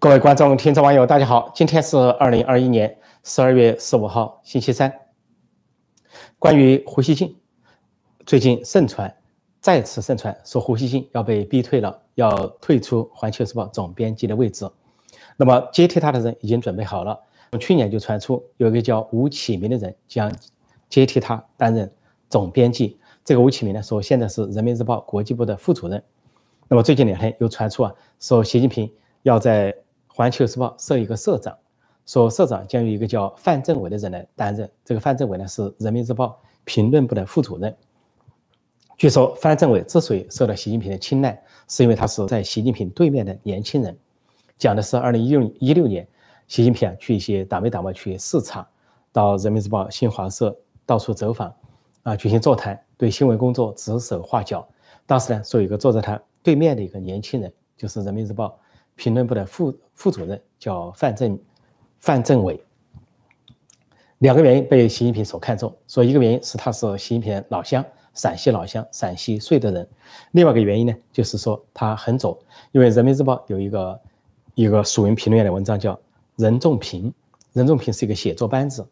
各位观众、听众、网友，大家好！今天是二零二一年十二月十五号，星期三。关于胡锡进，最近盛传，再次盛传说胡锡进要被逼退了，要退出《环球时报》总编辑的位置。那么接替他的人已经准备好了。从去年就传出有一个叫吴启明的人将接替他担任总编辑。这个吴启明呢，说现在是人民日报国际部的副主任。那么最近两天又传出啊，说习近平要在环球时报设一个社长，说社长将由一个叫范政伟的人来担任。这个范政伟呢是人民日报评论部的副主任。据说范政伟之所以受到习近平的青睐，是因为他是在习近平对面的年轻人。讲的是二零一六一六年，习近平啊去一些党委党报去视察，到人民日报、新华社到处走访，啊举行座谈，对新闻工作指手画脚。当时呢，说有一个坐在他对面的一个年轻人，就是人民日报。评论部的副副主任叫范正范政伟，两个原因被习近平所看中，说一个原因是他是习近平老乡，陕西老乡，陕西绥德人；另外一个原因呢，就是说他很左，因为人民日报有一个一个署名评论员的文章叫任仲平，任仲平是一个写作班子，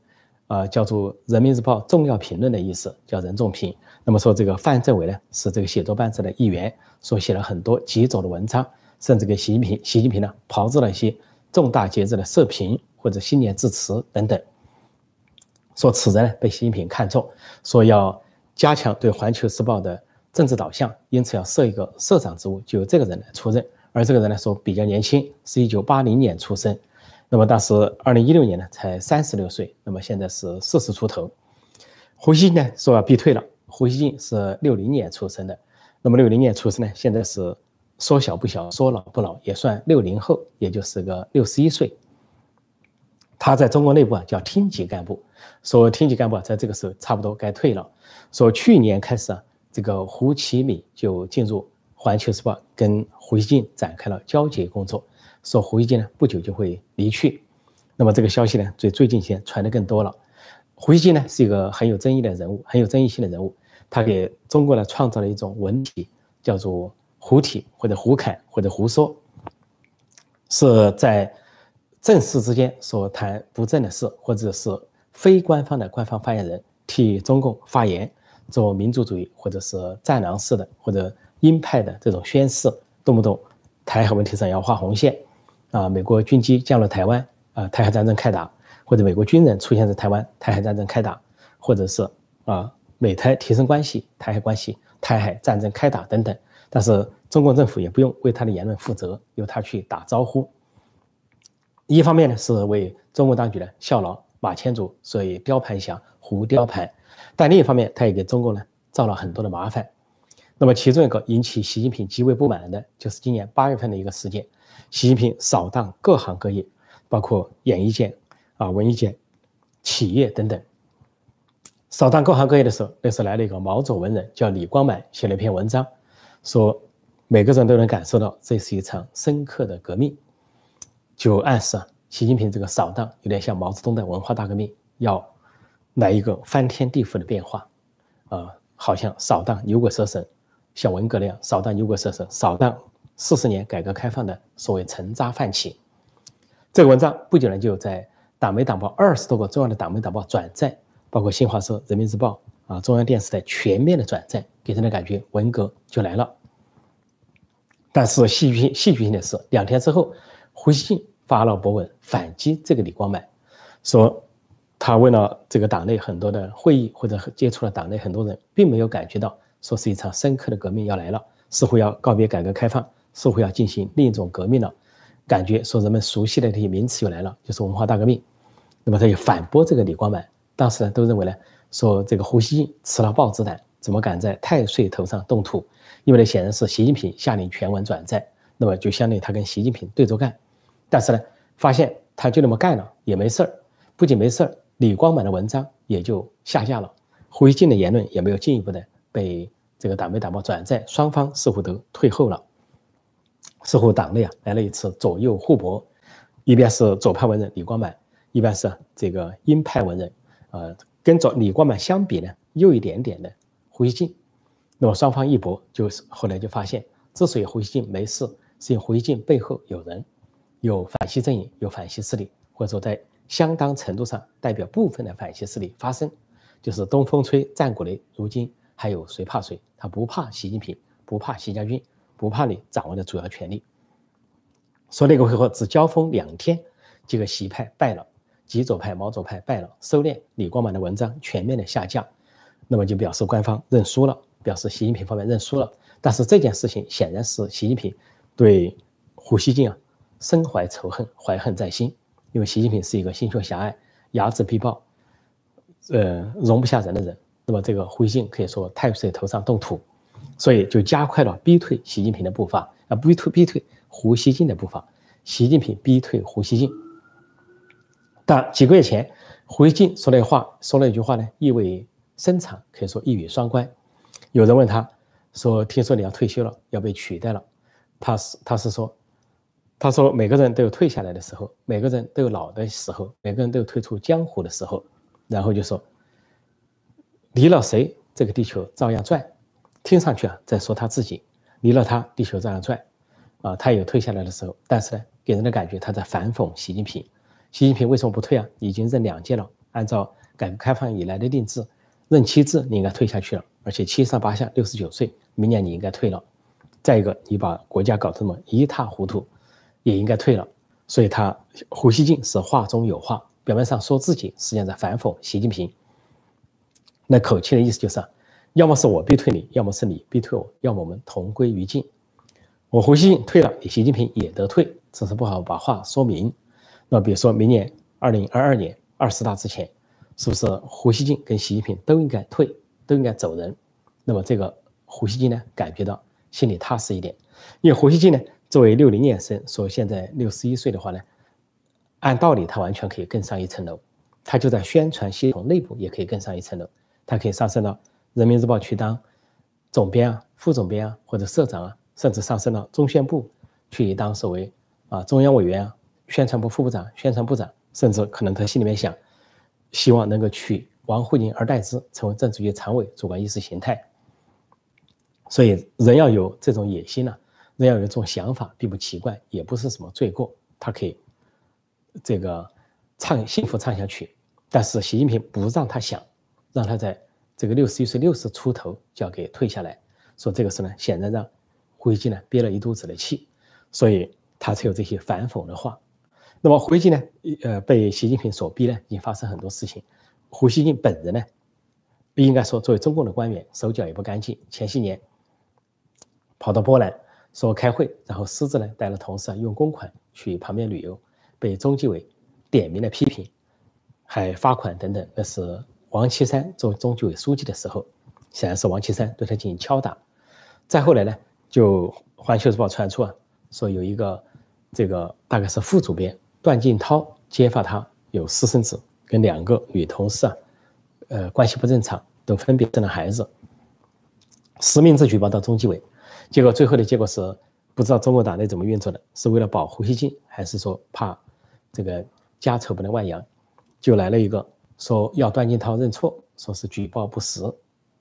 呃，叫做人民日报重要评论的意思，叫任仲平。那么说这个范政伟呢，是这个写作班子的一员，所写了很多极左的文章。甚至给习近平，习近平呢炮制了一些重大节日的社评或者新年致辞等等，说此人呢被习近平看中，说要加强对《环球时报》的政治导向，因此要设一个社长职务，就由这个人来出任。而这个人呢说比较年轻，是一九八零年出生，那么当时二零一六年呢才三十六岁，那么现在是四十出头。胡锡进呢说要逼退了，胡锡进是六零年出生的，那么六零年出生呢现在是。说小不小，说老不老，也算六零后，也就是个六十一岁。他在中国内部啊叫厅级干部，说厅级干部在这个时候差不多该退了。说去年开始啊，这个胡启敏就进入《环球时报》，跟胡锡进展开了交接工作。说胡锡进呢不久就会离去。那么这个消息呢，最最近些传的更多了。胡锡进呢是一个很有争议的人物，很有争议性的人物。他给中国呢创造了一种文体，叫做。胡体或者胡侃或者胡说，是在正事之间所谈不正的事，或者是非官方的官方发言人替中共发言，做民族主义或者是战狼式的或者鹰派的这种宣誓，动不动台海问题上要画红线，啊，美国军机降落台湾，啊，台海战争开打，或者美国军人出现在台湾，台海战争开打，或者是啊，美台提升关系，台海关系，台海战争开打等等，但是。中国政府也不用为他的言论负责，由他去打招呼。一方面呢是为中国当局呢效劳，马前卒所以雕盘侠胡雕盘，但另一方面他也给中国呢造了很多的麻烦。那么其中一个引起习近平极为不满的，就是今年八月份的一个事件：习近平扫荡各行各业，包括演艺界、啊文艺界、企业等等。扫荡各行各业的时候，那时候来了一个毛左文人，叫李光满，写了一篇文章，说。每个人都能感受到，这是一场深刻的革命，就暗示啊，习近平这个扫荡有点像毛泽东的文化大革命，要来一个翻天地覆的变化，啊，好像扫荡牛鬼蛇神，像文革那样扫荡牛鬼蛇神，扫荡四十年改革开放的所谓陈渣泛起。这个文章不久呢就在党媒党报二十多个重要的党媒党报转载，包括新华社、人民日报啊、中央电视台全面的转载，给人的感觉文革就来了。但是戏剧性戏剧性的是，两天之后，胡锡进发了博文反击这个李光满，说他为了这个党内很多的会议或者接触了党内很多人，并没有感觉到说是一场深刻的革命要来了，似乎要告别改革开放，似乎要进行另一种革命了，感觉说人们熟悉的这些名词又来了，就是文化大革命。那么他就反驳这个李光满，当时呢都认为呢，说这个胡锡进吃了豹子胆，怎么敢在太岁头上动土？因为呢，显然是习近平下令全文转载，那么就相当于他跟习近平对着干。但是呢，发现他就那么干了也没事儿，不仅没事儿，李光满的文章也就下架了，胡锡进的言论也没有进一步的被这个党媒党报转载，双方似乎都退后了，似乎党内啊来了一次左右互搏，一边是左派文人李光满，一边是这个鹰派文人，呃，跟着李光满相比呢，又一点点的胡锡进。那么双方一搏，就是后来就发现，之所以胡锡进没事，是因为胡锡进背后有人，有反西阵营，有反西势力，或者说在相当程度上代表部分的反西势力发生，就是东风吹，战鼓擂，如今还有谁怕谁？他不怕习近平，不怕习家军，不怕你掌握的主要权力。说那个回合只交锋两天，这个习派败了，极左派、毛左派败了，收敛，李光满的文章全面的下架，那么就表示官方认输了，表示习近平方面认输了。但是这件事情显然是习近平对胡锡进啊深怀仇恨，怀恨在心，因为习近平是一个心胸狭隘、睚眦必报、呃容不下人的人。那么这个胡锡进可以说太岁头上动土，所以就加快了逼退习近平的步伐啊，逼退逼退。胡锡进的步伐，习近平逼退胡锡进。但几个月前，胡锡进说那话，说了一句话呢，意味深长，可以说一语双关。有人问他说：“听说你要退休了，要被取代了？”他是他是说：“他说每个人都有退下来的时候，每个人都有老的时候，每个人都有退出江湖的时候。”然后就说：“离了谁，这个地球照样转。”听上去啊，在说他自己，离了他，地球照样转。啊，他有退下来的时候，但是呢，给人的感觉他在反讽习近平。习近平为什么不退啊？已经任两届了，按照改革开放以来的定制，任期制你应该退下去了，而且七上八下，六十九岁，明年你应该退了。再一个，你把国家搞这么一塌糊涂，也应该退了。所以他胡锡进是话中有话，表面上说自己，实际上在反讽习近平。那口气的意思就是，要么是我逼退你，要么是你逼退我，要么我们同归于尽。我胡锡进退了，你习近平也得退，只是不好把话说明。那比如说明年二零二二年二十大之前，是不是胡锡进跟习近平都应该退，都应该走人？那么这个胡锡进呢，感觉到心里踏实一点。因为胡锡进呢，作为六零年生，说现在六十一岁的话呢，按道理他完全可以更上一层楼，他就在宣传系统内部也可以更上一层楼，他可以上升到人民日报去当总编啊、副总编啊或者社长啊。甚至上升到中宣部去当所谓啊中央委员啊、宣传部副部长、宣传部长，甚至可能他心里面想，希望能够取王沪宁而代之，成为政治局常委，主管意识形态。所以人要有这种野心呢，人要有这种想法，并不奇怪，也不是什么罪过。他可以这个唱幸福唱下去，但是习近平不让他想，让他在这个六十一岁、六十出头就要给退下来，说这个事呢，显然让。胡锡进呢憋了一肚子的气，所以他才有这些反讽的话。那么胡锡进呢，呃，被习近平所逼呢，已经发生很多事情。胡锡进本人呢，不应该说作为中共的官员，手脚也不干净。前些年跑到波兰说开会，然后私自呢带了同事啊用公款去旁边旅游，被中纪委点名的批评，还罚款等等。那是王岐山做中纪委书记的时候，显然是王岐山对他进行敲打。再后来呢？就《环球时报》传出啊，说有一个这个大概是副主编段静涛揭发他有私生子，跟两个女同事啊，呃关系不正常，都分别生了孩子，实名制举报到中纪委，结果最后的结果是不知道中国党内怎么运作的，是为了保胡锡进，还是说怕这个家丑不能外扬，就来了一个说要段静涛认错，说是举报不实。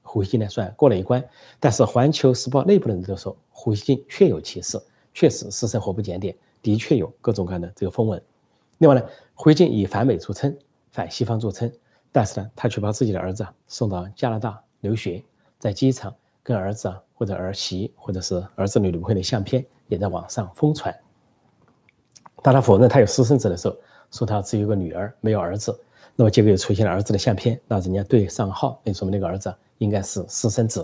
胡锡进呢算过了一关，但是《环球时报》内部的人都说胡锡进确有其事，确实私生活不检点，的确有各种各样的这个风闻。另外呢，胡锡进以反美著称，反西方著称，但是呢，他却把自己的儿子送到加拿大留学，在机场跟儿子啊或者儿媳或者是儿子女女朋友的相片也在网上疯传。当他否认他有私生子的时候，说他只有个女儿没有儿子，那么结果又出现了儿子的相片，那人家对上号，那说明那个儿子。应该是私生子，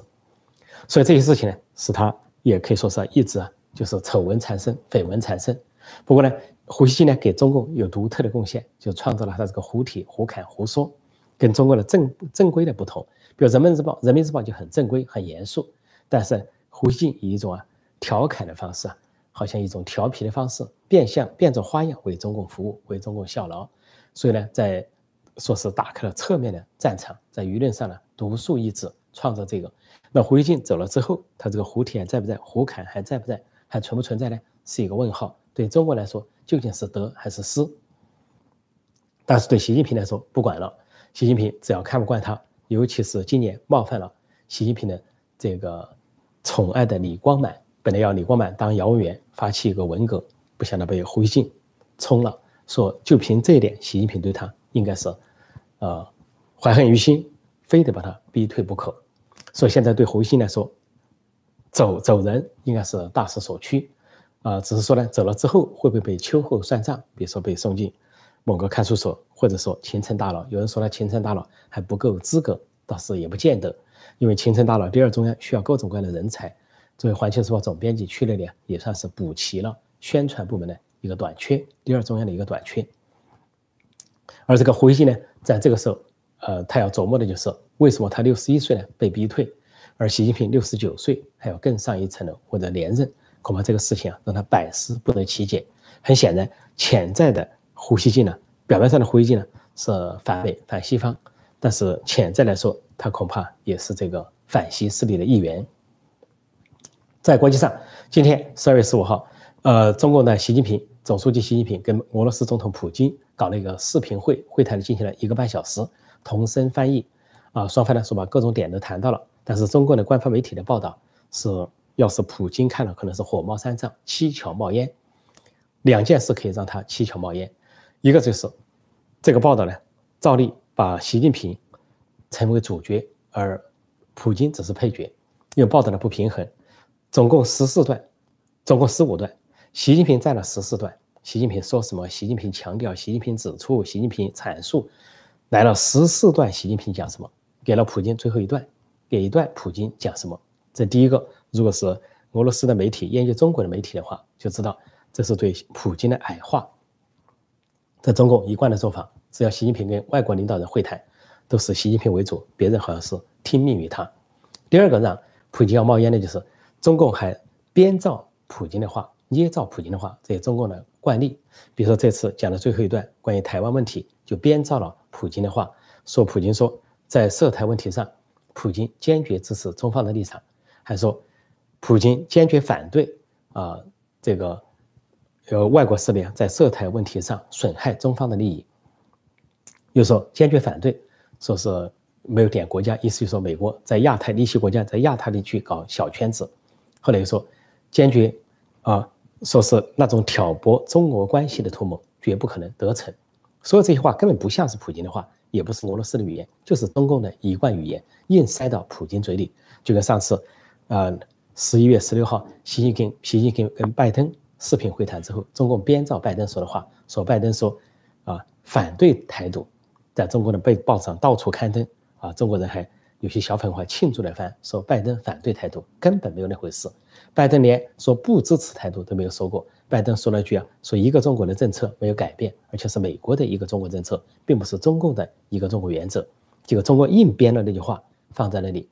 所以这些事情呢，使他也可以说是一直啊，就是丑闻缠身、绯闻缠身。不过呢，胡锡进呢给中共有独特的贡献，就创造了他这个胡体、胡侃、胡说，跟中国的正正规的不同。比如《人民日报》，《人民日报》就很正规、很严肃，但是胡锡进以一种啊调侃的方式啊，好像一种调皮的方式，变相变着花样为中共服务、为中共效劳。所以呢，在说是打开了侧面的战场，在舆论上呢。独树一帜，创造这个。那胡锡进走了之后，他这个胡体还在不在？胡侃还在不在？还存不存在呢？是一个问号。对中国来说，究竟是得还是失？但是对习近平来说，不管了。习近平只要看不惯他，尤其是今年冒犯了习近平的这个宠爱的李光满，本来要李光满当姚文员发起一个文革，不想到被胡锡进冲了，说就凭这一点，习近平对他应该是，呃，怀恨于心，非得把他逼退不可。所以现在对胡锡进来说，走走人应该是大势所趋，啊，只是说呢，走了之后会不会被秋后算账？比如说被送进某个看守所，或者说秦城大佬。有人说他秦城大佬还不够资格，倒是也不见得，因为秦城大佬第二中央需要各种各样的人才。作为《环球时报》总编辑去那里，也算是补齐了宣传部门的一个短缺，第二中央的一个短缺。而这个胡锡进呢，在这个时候，呃，他要琢磨的就是为什么他六十一岁呢被逼退，而习近平六十九岁还要更上一层楼或者连任，恐怕这个事情啊让他百思不得其解。很显然，潜在的胡锡进呢，表面上的胡锡进呢是反美反西方，但是潜在来说，他恐怕也是这个反西势力的一员。在国际上，今天十二月十五号，呃，中共的习近平总书记习近平跟俄罗斯总统普京搞了一个视频会，会谈进行了一个半小时，同声翻译，啊，双方呢说把各种点都谈到了，但是中国的官方媒体的报道是，要是普京看了可能是火冒三丈，七窍冒烟，两件事可以让他七窍冒烟，一个就是这个报道呢，照例把习近平成为主角，而普京只是配角，因为报道的不平衡。总共十四段，总共十五段，习近平占了十四段。习近平说什么？习近平强调，习近平指出，习近平阐述，来了十四段。习近平讲什么？给了普京最后一段，给一段普京讲什么？这第一个，如果是俄罗斯的媒体研究中国的媒体的话，就知道这是对普京的矮化。在中共一贯的做法，只要习近平跟外国领导人会谈，都是习近平为主，别人好像是听命于他。第二个让普京要冒烟的就是。中共还编造普京的话，捏造普京的话，这是中共的惯例。比如说这次讲的最后一段关于台湾问题，就编造了普京的话，说普京说在涉台问题上，普京坚决支持中方的立场，还说普京坚决反对啊这个呃外国势力啊在涉台问题上损害中方的利益，又说坚决反对，说是没有点国家，意思就是说美国在亚太地区国家在亚太地区搞小圈子。后来又说，坚决啊，说是那种挑拨中俄关系的图谋绝不可能得逞。说这些话根本不像是普京的话，也不是俄罗斯的语言，就是中共的一贯语言，硬塞到普京嘴里。就跟上次，呃，十一月十六号，习近平习近平跟拜登视频会谈之后，中共编造拜登说的话，说拜登说啊反对台独，在中国的被报上到处刊登啊，中国人还。有些小粉红庆祝了一番，说拜登反对台独，根本没有那回事。拜登连说不支持台独都没有说过。拜登说了句啊，说一个中国的政策没有改变，而且是美国的一个中国政策，并不是中共的一个中国原则。结果中国硬编了那句话放在那里，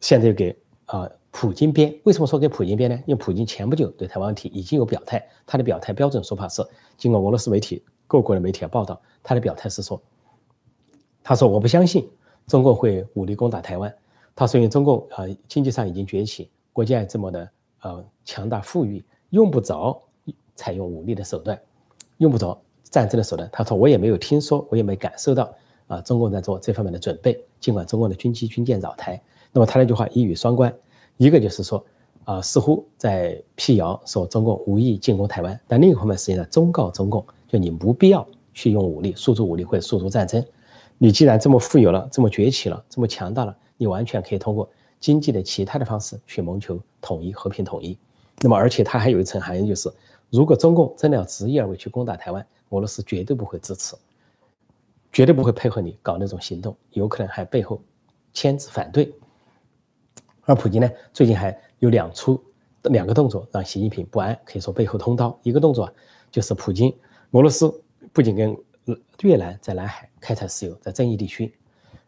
现在又给啊普京编。为什么说给普京编呢？因为普京前不久对台湾问题已经有表态，他的表态标准说法是，经过俄罗斯媒体各国的媒体报道，他的表态是说，他说我不相信。中共会武力攻打台湾，他说因为中共啊经济上已经崛起，国家这么的呃强大富裕，用不着采用武力的手段，用不着战争的手段。他说我也没有听说，我也没感受到啊中共在做这方面的准备。尽管中共的军机军舰扰台，那么他那句话一语双关，一个就是说啊似乎在辟谣说中共无意进攻台湾，但另一方面实际上忠告中共，就你不必要去用武力，诉诸武力或者诉诸战争。你既然这么富有了，这么崛起了，这么强大了，你完全可以通过经济的其他的方式去谋求统一、和平统一。那么，而且它还有一层含义，就是如果中共真的要执意而为去攻打台湾，俄罗斯绝对不会支持，绝对不会配合你搞那种行动，有可能还背后牵制反对。而普京呢，最近还有两出两个动作让习近平不安，可以说背后通刀。一个动作就是普京，俄罗斯不仅跟越南在南海开采石油，在争议地区。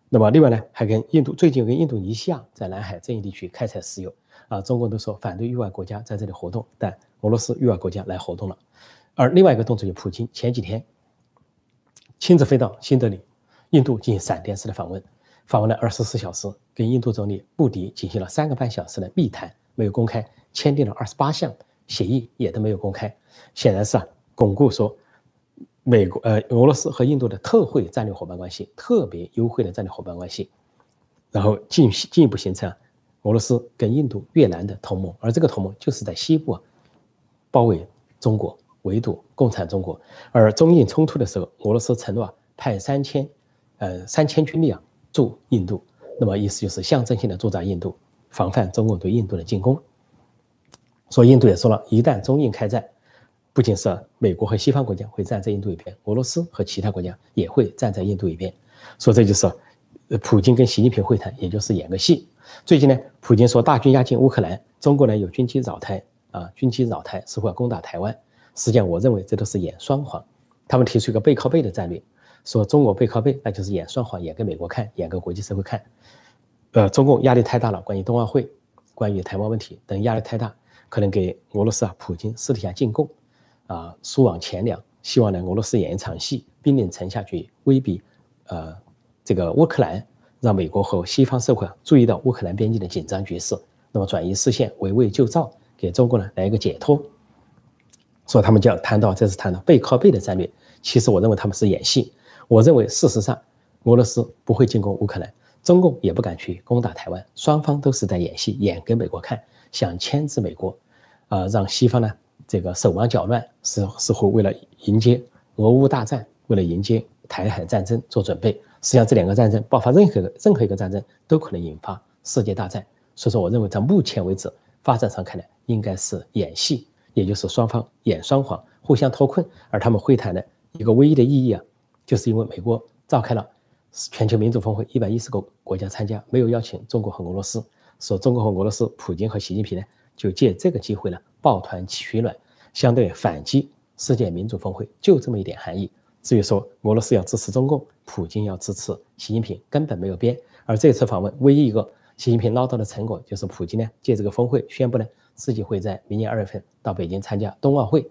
那么另外呢，还跟印度最近跟印度尼西亚在南海争议地区开采石油。啊，中国都说反对域外国家在这里活动，但俄罗斯域外国家来活动了。而另外一个动作就普京前几天亲自飞到新德里，印度进行闪电式的访问，访问了二十四小时，跟印度总理穆迪进行了三个半小时的密谈，没有公开，签订了二十八项协议，也都没有公开，显然是啊，巩固说。美国、呃，俄罗斯和印度的特惠战略伙伴关系，特别优惠的战略伙伴关系，然后进进一步形成俄罗斯跟印度、越南的同盟，而这个同盟就是在西部包围中国，围堵共产中国。而中印冲突的时候，俄罗斯承诺啊派三千，呃三千军力啊驻印度，那么意思就是象征性的驻扎印度，防范中共对印度的进攻。所以印度也说了，一旦中印开战，不仅是美国和西方国家会站在印度一边，俄罗斯和其他国家也会站在印度一边。所以这就是，普京跟习近平会谈，也就是演个戏。最近呢，普京说大军压境乌克兰，中国呢有军机扰台啊，军机扰台似乎要攻打台湾。实际上，我认为这都是演双簧。他们提出一个背靠背的战略，说中国背靠背，那就是演双簧，演给美国看，演给国际社会看。呃，中共压力太大了，关于冬奥会，关于台湾问题等压力太大。可能给俄罗斯啊，普京私底下进贡，啊，输往钱粮，希望呢，俄罗斯演一场戏，兵临城下去威逼，呃，这个乌克兰，让美国和西方社会注意到乌克兰边境的紧张局势，那么转移视线，围魏救赵，给中国呢来一个解脱。所以他们就要谈到，这是谈到背靠背的战略。其实我认为他们是演戏。我认为事实上，俄罗斯不会进攻乌克兰，中共也不敢去攻打台湾，双方都是在演戏，演给美国看。想牵制美国，啊，让西方呢这个手忙脚乱，是似乎为了迎接俄乌大战，为了迎接台海战争做准备。实际上，这两个战争爆发，任何任何一个战争都可能引发世界大战。所以说，我认为在目前为止发展上看来，应该是演戏，也就是双方演双簧，互相脱困。而他们会谈的一个唯一的意义啊，就是因为美国召开了全球民主峰会，一百一十个国家参加，没有邀请中国和俄罗斯。说中国和俄罗斯，普京和习近平呢，就借这个机会呢，抱团取暖，相对反击世界民主峰会，就这么一点含义。至于说俄罗斯要支持中共，普京要支持习近平，根本没有变。而这次访问，唯一一个习近平捞到的成果，就是普京呢，借这个峰会宣布呢，自己会在明年二月份到北京参加冬奥会。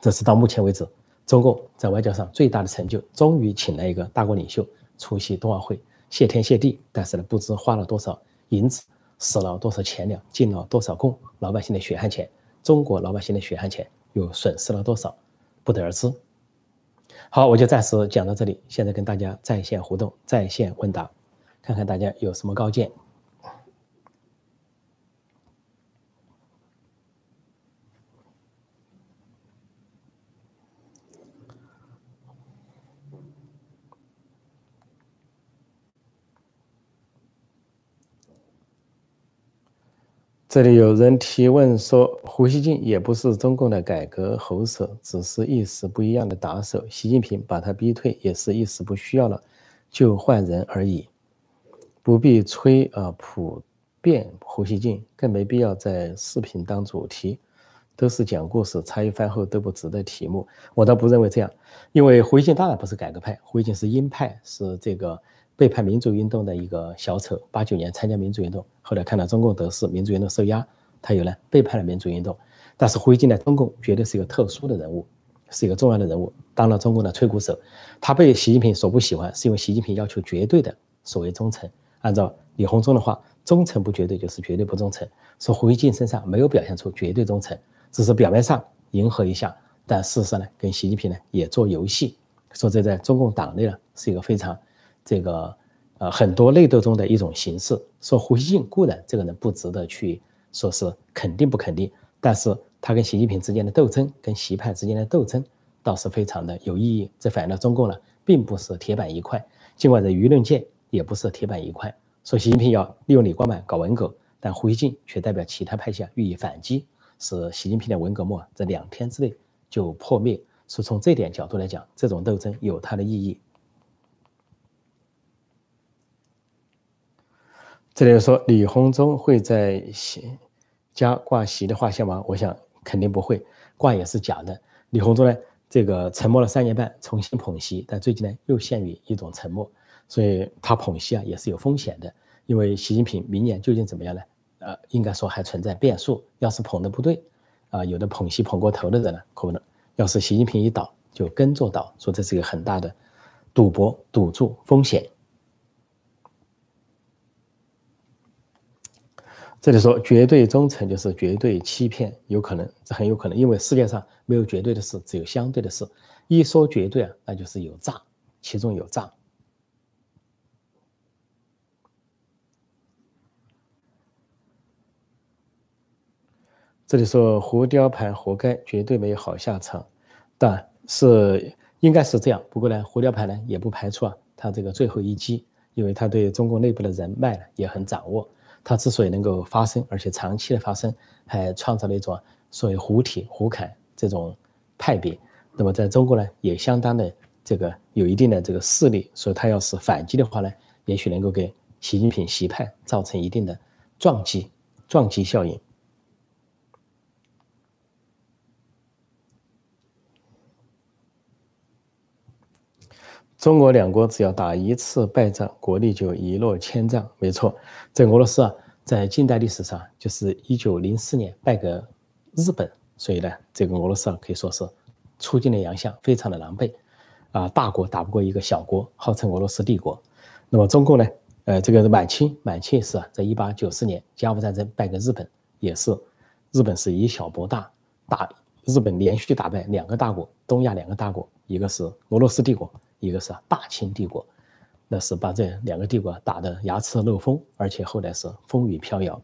这是到目前为止中共在外交上最大的成就，终于请了一个大国领袖出席冬奥会，谢天谢地。但是呢，不知花了多少。银子死了多少钱粮，进了多少贡，老百姓的血汗钱，中国老百姓的血汗钱又损失了多少，不得而知。好，我就暂时讲到这里，现在跟大家在线互动，在线问答，看看大家有什么高见。这里有人提问说，胡锡进也不是中共的改革喉舌，只是一时不一样的打手。习近平把他逼退，也是一时不需要了，就换人而已，不必吹啊普遍胡锡进，更没必要在视频当主题，都是讲故事，茶余饭后都不值得题目。我倒不认为这样，因为胡锡进当然不是改革派，胡锡进是鹰派，是这个。背叛民主运动的一个小丑，八九年参加民主运动，后来看到中共得势，民主运动受压，他又呢背叛了民主运动。但是胡锡进呢，中共绝对是一个特殊的人物，是一个重要的人物，当了中共的吹鼓手。他被习近平所不喜欢，是因为习近平要求绝对的所谓忠诚。按照李鸿忠的话，忠诚不绝对就是绝对不忠诚。说胡锡进身上没有表现出绝对忠诚，只是表面上迎合一下，但事实上呢，跟习近平呢也做游戏。说这在中共党内呢是一个非常。这个呃，很多内斗中的一种形式。说胡锡进固然这个人不值得去说是肯定不肯定，但是他跟习近平之间的斗争，跟习派之间的斗争，倒是非常的有意义。这反映了中共呢，并不是铁板一块。尽管在舆论界也不是铁板一块。说习近平要利用李光满搞文革，但胡锡进却代表其他派系予以反击，使习近平的文革梦在两天之内就破灭。是从这点角度来讲，这种斗争有它的意义。这里说李鸿忠会在习家挂习的画像吗？我想肯定不会，挂也是假的。李鸿忠呢，这个沉默了三年半，重新捧习，但最近呢又陷于一种沉默，所以他捧习啊也是有风险的。因为习近平明年究竟怎么样呢？呃，应该说还存在变数。要是捧的不对，啊，有的捧习捧过头的人呢，可能要是习近平一倒，就跟着倒，说这是一个很大的赌博、赌注风险。这里说绝对忠诚就是绝对欺骗，有可能，这很有可能，因为世界上没有绝对的事，只有相对的事。一说绝对啊，那就是有诈，其中有诈。这里说胡雕盘活该，绝对没有好下场，但是应该是这样。不过呢，胡雕盘呢也不排除啊，他这个最后一击，因为他对中国内部的人脉呢也很掌握。它之所以能够发生，而且长期的发生，还创造了一种所谓“胡体”“胡侃”这种派别。那么在中国呢，也相当的这个有一定的这个势力，所以它要是反击的话呢，也许能够给习近平习派造成一定的撞击、撞击效应。中俄两国只要打一次败仗，国力就一落千丈。没错，在俄罗斯啊，在近代历史上，就是一九零四年败给日本，所以呢，这个俄罗斯啊可以说是出尽了洋相，非常的狼狈啊，大国打不过一个小国，号称俄罗斯帝国。那么中共呢，呃，这个满清，满清是啊，在一八九四年甲午战争败给日本，也是日本是以小博大，打日本连续打败两个大国，东亚两个大国，一个是俄罗斯帝国。一个是大清帝国，那是把这两个帝国打得牙齿漏风，而且后来是风雨飘摇。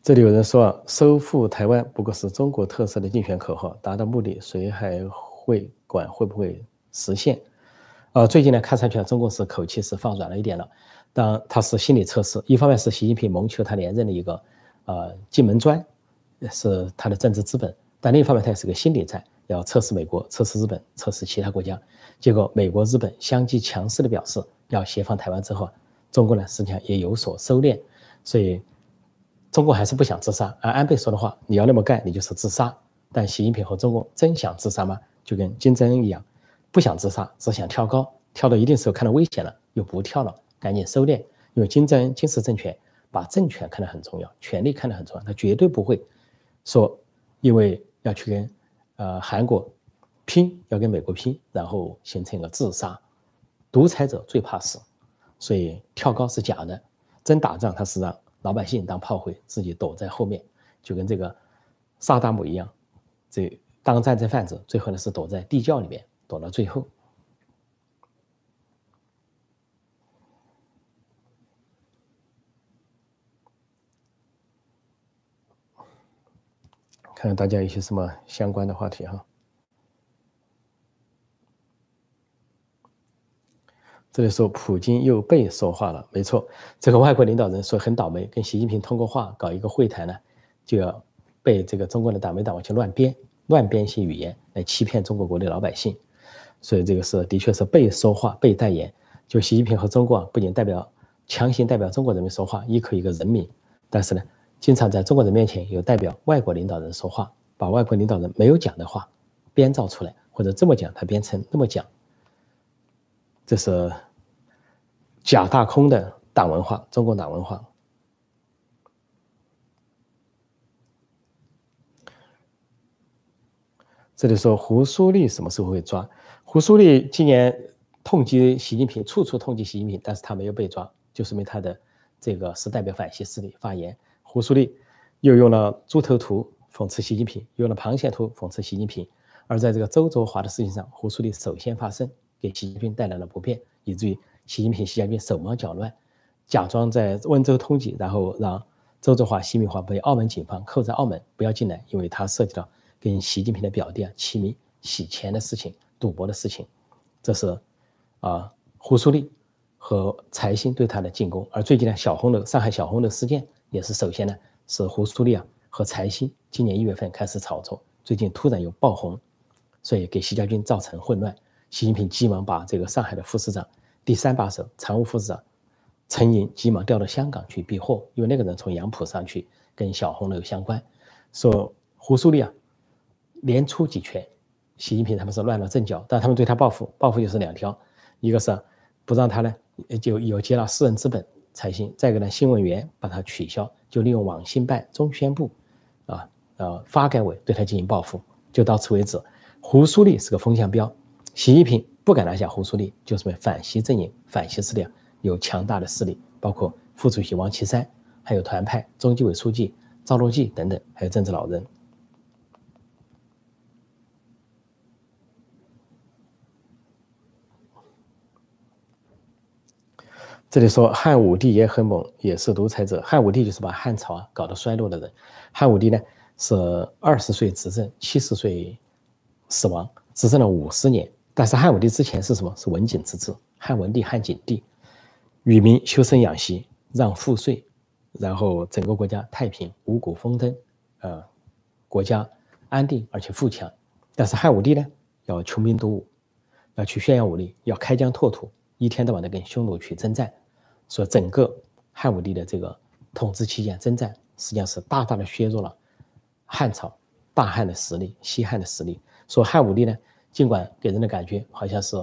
这里有人说，收复台湾不过是中国特色的竞选口号，达到目的谁还会管会不会实现？呃，最近呢，看上去中共是口气是放软了一点了。当他是心理测试，一方面是习近平谋求他连任的一个，呃，进门砖，是他的政治资本；但另一方面，他也是个心理战，要测试美国、测试日本、测试其他国家。结果，美国、日本相继强势的表示要协防台湾之后，中国呢实际上也有所收敛，所以中国还是不想自杀。而安倍说的话，你要那么干，你就是自杀。但习近平和中国真想自杀吗？就跟金正恩一样，不想自杀，只想跳高，跳到一定时候看到危险了，又不跳了。赶紧收敛，因为金正恩、金氏政权把政权看得很重要，权力看得很重要，他绝对不会说因为要去跟呃韩国拼，要跟美国拼，然后形成一个自杀。独裁者最怕死，所以跳高是假的，真打仗他是让老百姓当炮灰，自己躲在后面，就跟这个萨达姆一样，这当战争贩子，最后呢是躲在地窖里面，躲到最后。看看大家有些什么相关的话题哈。这里说普京又被说话了，没错，这个外国领导人说很倒霉，跟习近平通过话搞一个会谈呢，就要被这个中国的党媒党去乱编，乱编一些语言来欺骗中国国内老百姓，所以这个是的确是被说话、被代言。就习近平和中国啊不仅代表强行代表中国人民说话，一口一个人民，但是呢。经常在中国人面前有代表外国领导人说话，把外国领导人没有讲的话编造出来，或者这么讲他编成那么讲，这是假大空的党文化，中国党文化。这里说胡苏立什么时候会抓？胡苏立今年痛击习近平，处处痛击习近平，但是他没有被抓，就说明他的这个是代表反西势力发言。胡苏立又用了猪头图讽刺习近平，用了螃蟹图讽刺习近平。而在这个周作华的事情上，胡苏立首先发声，给习近平带来了不便，以至于习近平、习家军手忙脚乱，假装在温州通缉，然后让周作华、习明华被澳门警方扣在澳门，不要进来，因为他涉及到跟习近平的表弟啊齐名洗钱的事情、赌博的事情。这是啊，胡苏立和财新对他的进攻。而最近呢，小红楼上海小红楼事件。也是首先呢，是胡苏立啊和财新今年一月份开始炒作，最近突然又爆红，所以给习家军造成混乱。习近平急忙把这个上海的副市长、第三把手、常务副市长陈寅急忙调到香港去避祸，因为那个人从杨浦上去跟小红楼相关。说胡苏立啊连出几拳，习近平他们是乱了阵脚，但他们对他报复，报复就是两条，一个是不让他呢就有接纳私人资本。财新，再一个呢，新闻源把它取消，就利用网信办、中宣部，啊，呃，发改委对他进行报复，就到此为止。胡苏立是个风向标，习近平不敢拿下胡苏立，就是为反习阵营、反习势力有强大的势力，包括副主席王岐山，还有团派中纪委书记赵乐际等等，还有政治老人。这里说汉武帝也很猛，也是独裁者。汉武帝就是把汉朝啊搞得衰落的人。汉武帝呢是二十岁执政，七十岁死亡，执政了五十年。但是汉武帝之前是什么？是文景之治，汉文帝、汉景帝，与民修身养息，让赋税，然后整个国家太平，五谷丰登，呃，国家安定而且富强。但是汉武帝呢，要穷兵黩武，要去炫耀武力，要开疆拓土，一天到晚的跟匈奴去征战。说整个汉武帝的这个统治期间征战，实际上是大大的削弱了汉朝大汉的实力，西汉的实力。说汉武帝呢？尽管给人的感觉好像是，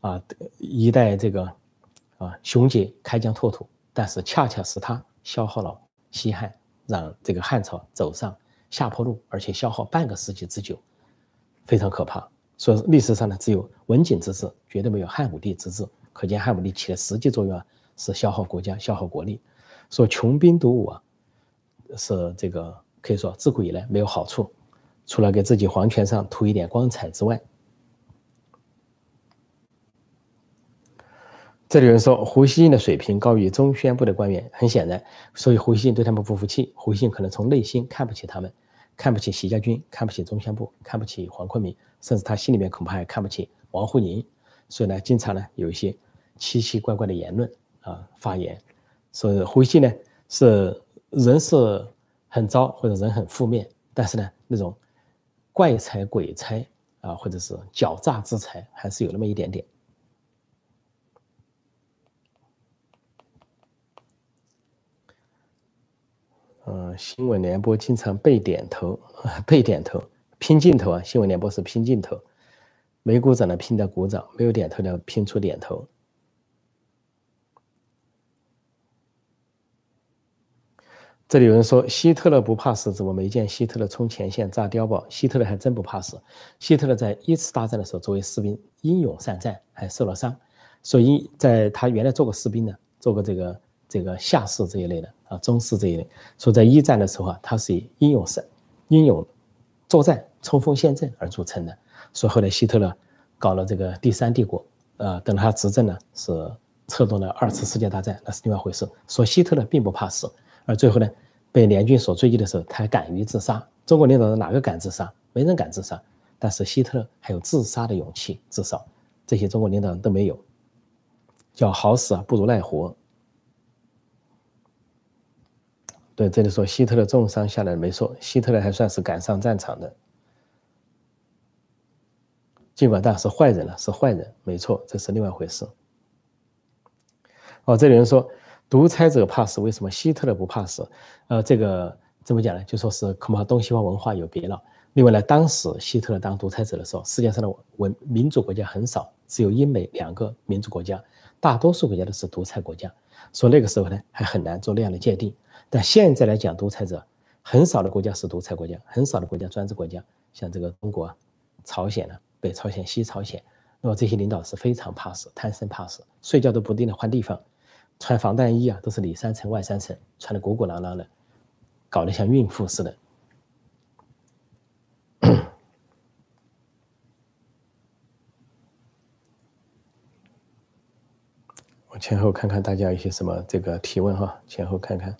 啊，一代这个，啊，雄杰开疆拓土，但是恰恰是他消耗了西汉，让这个汉朝走上下坡路，而且消耗半个世纪之久，非常可怕。所以历史上呢，只有文景之治，绝对没有汉武帝之治。可见汉武帝起的实际作用啊，是消耗国家、消耗国力。说穷兵黩武啊，是这个可以说自古以来没有好处，除了给自己皇权上涂一点光彩之外。这里有人说胡锡进的水平高于中宣部的官员，很显然，所以胡锡进对他们不服气。胡锡进可能从内心看不起他们，看不起习家军，看不起中宣部，看不起黄坤明，甚至他心里面恐怕还看不起王沪宁。所以呢，经常呢有一些奇奇怪怪的言论啊发言，说胡锡进呢是人是很糟或者人很负面，但是呢那种怪才鬼才啊或者是狡诈之才还是有那么一点点。嗯，新闻联播经常被点头，被点头，拼镜头啊！新闻联播是拼镜头，没鼓掌的拼的鼓掌，没有点头的拼出点头。这里有人说希特勒不怕死，怎么没见希特勒冲前线炸碉堡？希特勒还真不怕死。希特勒在一次大战的时候，作为士兵英勇善战，还受了伤，所以在他原来做过士兵的，做过这个。这个下士这一类的啊，中士这一类，说在一战的时候啊，他是以英勇善、英勇作战、冲锋陷阵而著称的。所以后来希特勒搞了这个第三帝国，呃，等他执政呢，是策动了二次世界大战，那是另外一回事。说希特勒并不怕死，而最后呢，被联军所追击的时候，他还敢于自杀。中国领导人哪个敢自杀？没人敢自杀，但是希特勒还有自杀的勇气，至少这些中国领导人都没有。叫好死啊，不如赖活。对，这里说希特勒重伤下来没错，希特勒还算是赶上战场的，尽管他是坏人了，是坏人，没错，这是另外一回事。哦，这里人说独裁者怕死，为什么希特勒不怕死？呃，这个怎么讲呢？就说是恐怕东西方文化有别了。另外呢，当时希特勒当独裁者的时候，世界上的文民主国家很少，只有英美两个民主国家，大多数国家都是独裁国家，所以那个时候呢，还很难做那样的界定。但现在来讲，独裁者很少的国家是独裁国家，很少的国家专制国家，像这个中国、朝鲜呢，北朝鲜、西朝鲜，那么这些领导是非常怕死，贪生怕死，睡觉都不定的换地方，穿防弹衣啊，都是里三层外三层，穿的鼓鼓囊囊的，搞得像孕妇似的。我前后看看大家有些什么这个提问哈，前后看看。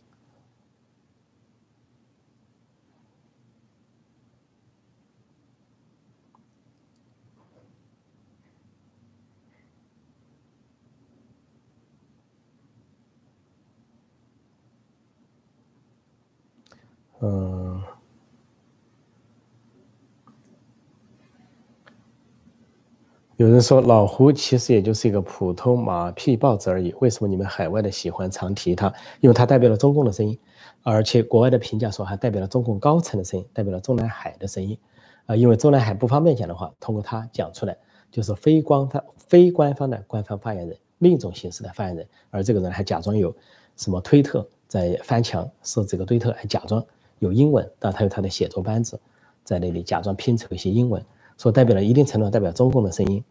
有人说老胡其实也就是一个普通马屁报纸而已，为什么你们海外的喜欢常提他？因为他代表了中共的声音，而且国外的评价说还代表了中共高层的声音，代表了中南海的声音。啊，因为中南海不方便讲的话，通过他讲出来，就是非官方、非官方的官方发言人，另一种形式的发言人。而这个人还假装有什么推特在翻墙设这个推特，还假装。有英文，但他有他的写作班子，在那里假装拼凑一些英文，所代表了一定程度代表中共的声音。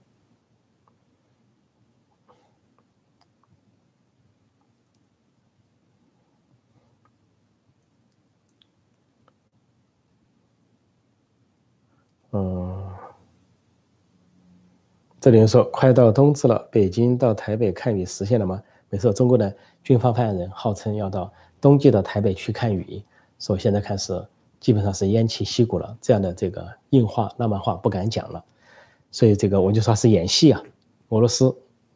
嗯，这里人说快到冬至了，北京到台北看雨实现了吗？没错，中国的军方发言人号称要到冬季的台北去看雨，说现在看是基本上是偃旗息鼓了，这样的这个硬话浪漫话不敢讲了，所以这个我就说是演戏啊，俄罗斯、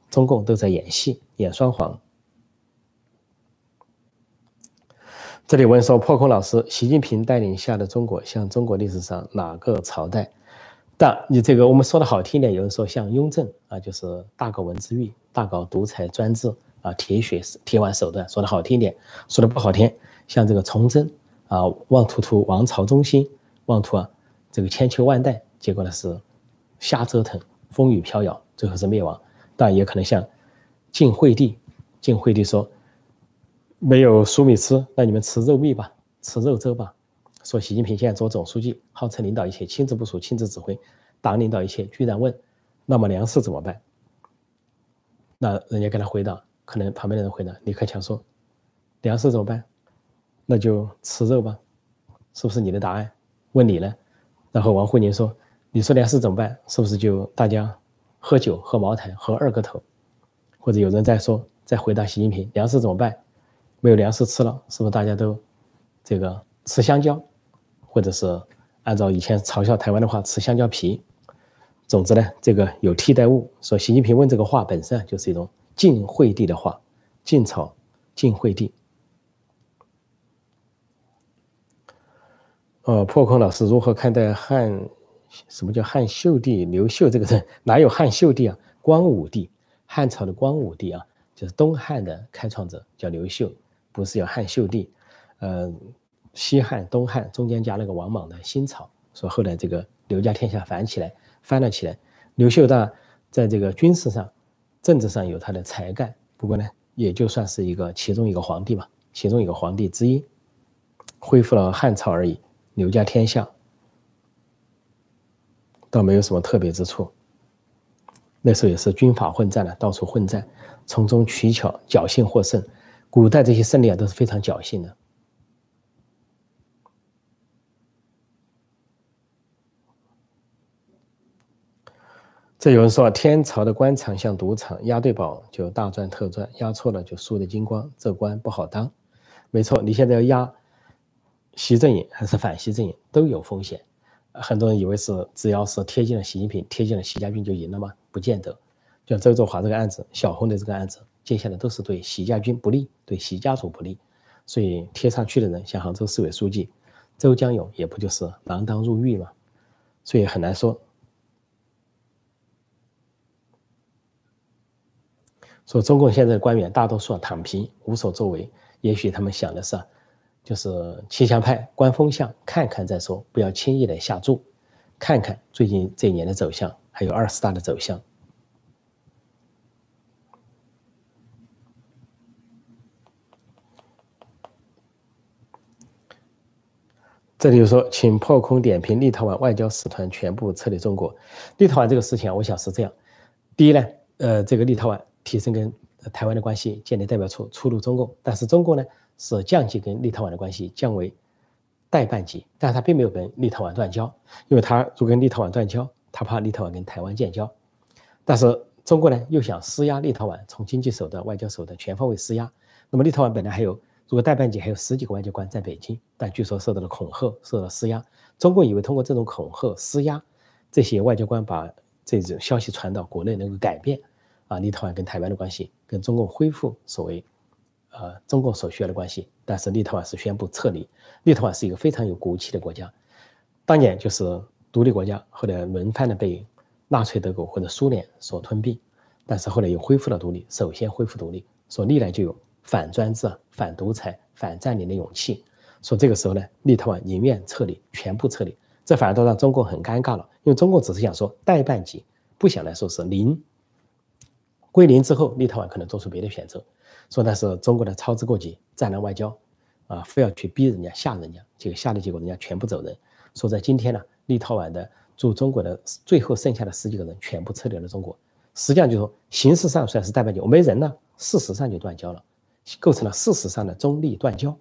中共都在演戏，演双簧。这里问说破空老师，习近平带领下的中国像中国历史上哪个朝代？但你这个我们说的好听点，有人说像雍正啊，就是大搞文字狱，大搞独裁专制啊，铁血铁腕手段，说的好听点，说的不好听，像这个崇祯啊，妄图图王朝中心，妄图啊这个千秋万代，结果呢是瞎折腾，风雨飘摇，最后是灭亡。但也可能像晋惠帝，晋惠帝说没有粟米吃，那你们吃肉糜吧，吃肉粥吧。说习近平现在做总书记，号称领导一切，亲自部署、亲自指挥，党领导一切，居然问，那么粮食怎么办？那人家给他回答，可能旁边的人回答，李克强说，粮食怎么办？那就吃肉吧，是不是你的答案？问你呢？然后王沪宁说，你说粮食怎么办？是不是就大家喝酒、喝茅台、喝二锅头？或者有人在说，在回答习近平，粮食怎么办？没有粮食吃了，是不是大家都这个吃香蕉？或者是按照以前嘲笑台湾的话，吃香蕉皮。总之呢，这个有替代物。说习近平问这个话本身就是一种晋惠帝的话，晋朝晋惠帝。呃，破空老师如何看待汉？什么叫汉秀帝刘秀这个人？哪有汉秀帝啊？光武帝，汉朝的光武帝啊，就是东汉的开创者，叫刘秀，不是叫汉秀帝。呃。西汉、东汉中间加了个王莽的新朝，说后来这个刘家天下反起来，翻了起来。刘秀大在这个军事上、政治上有他的才干，不过呢，也就算是一个其中一个皇帝吧，其中一个皇帝之一，恢复了汉朝而已。刘家天下倒没有什么特别之处。那时候也是军阀混战的，到处混战，从中取巧，侥幸获胜。古代这些胜利啊都是非常侥幸的。这有人说，天朝的官场像赌场，押对宝就大赚特赚，押错了就输得精光，这官不好当。没错，你现在要押习阵营还是反习阵营都有风险。很多人以为是只要是贴近了习近平，贴近了习家军就赢了吗？不见得。像周作华这个案子，小红的这个案子，接下来都是对习家军不利，对习家族不利。所以贴上去的人，像杭州市委书记周江勇，也不就是锒铛入狱吗？所以很难说。说中共现在的官员大多数躺平，无所作为，也许他们想的是，就是气象派观风向，看看再说，不要轻易的下注，看看最近这一年的走向，还有二十大的走向。这里就说，请破空点评立陶宛外交使团全部撤离中国。立陶宛这个事情，我想是这样：第一呢，呃，这个立陶宛。提升跟台湾的关系，建立代表处出入中共，但是中共呢是降级跟立陶宛的关系，降为代办级，但是他并没有跟立陶宛断交，因为他如果跟立陶宛断交，他怕立陶宛跟台湾建交，但是中国呢又想施压立陶宛，从经济手段、外交手段全方位施压。那么立陶宛本来还有如果代办级还有十几个外交官在北京，但据说受到了恐吓，受到施压。中国以为通过这种恐吓施压，这些外交官把这种消息传到国内能够改变。啊，立陶宛跟台湾的关系，跟中共恢复所谓，呃，中共所需要的关系，但是立陶宛是宣布撤离。立陶宛是一个非常有骨气的国家，当年就是独立国家，后来轮番的被纳粹德国或者苏联所吞并，但是后来又恢复了独立。首先恢复独立，所以历来就有反专制、反独裁、反占领的勇气。说这个时候呢，立陶宛宁愿撤离，全部撤离，这反而都让中共很尴尬了，因为中共只是想说代办级，不想来说是零。归零之后，立陶宛可能做出别的选择，说那是中国的操之过急、战狼外交，啊，非要去逼人家、吓人家，结果吓的结果，人家全部走人。说在今天呢，立陶宛的驻中国的最后剩下的十几个人全部撤离了中国。实际上就说，形式上算是代办我没人了，事实上就断交了，构成了事实上的中立断交。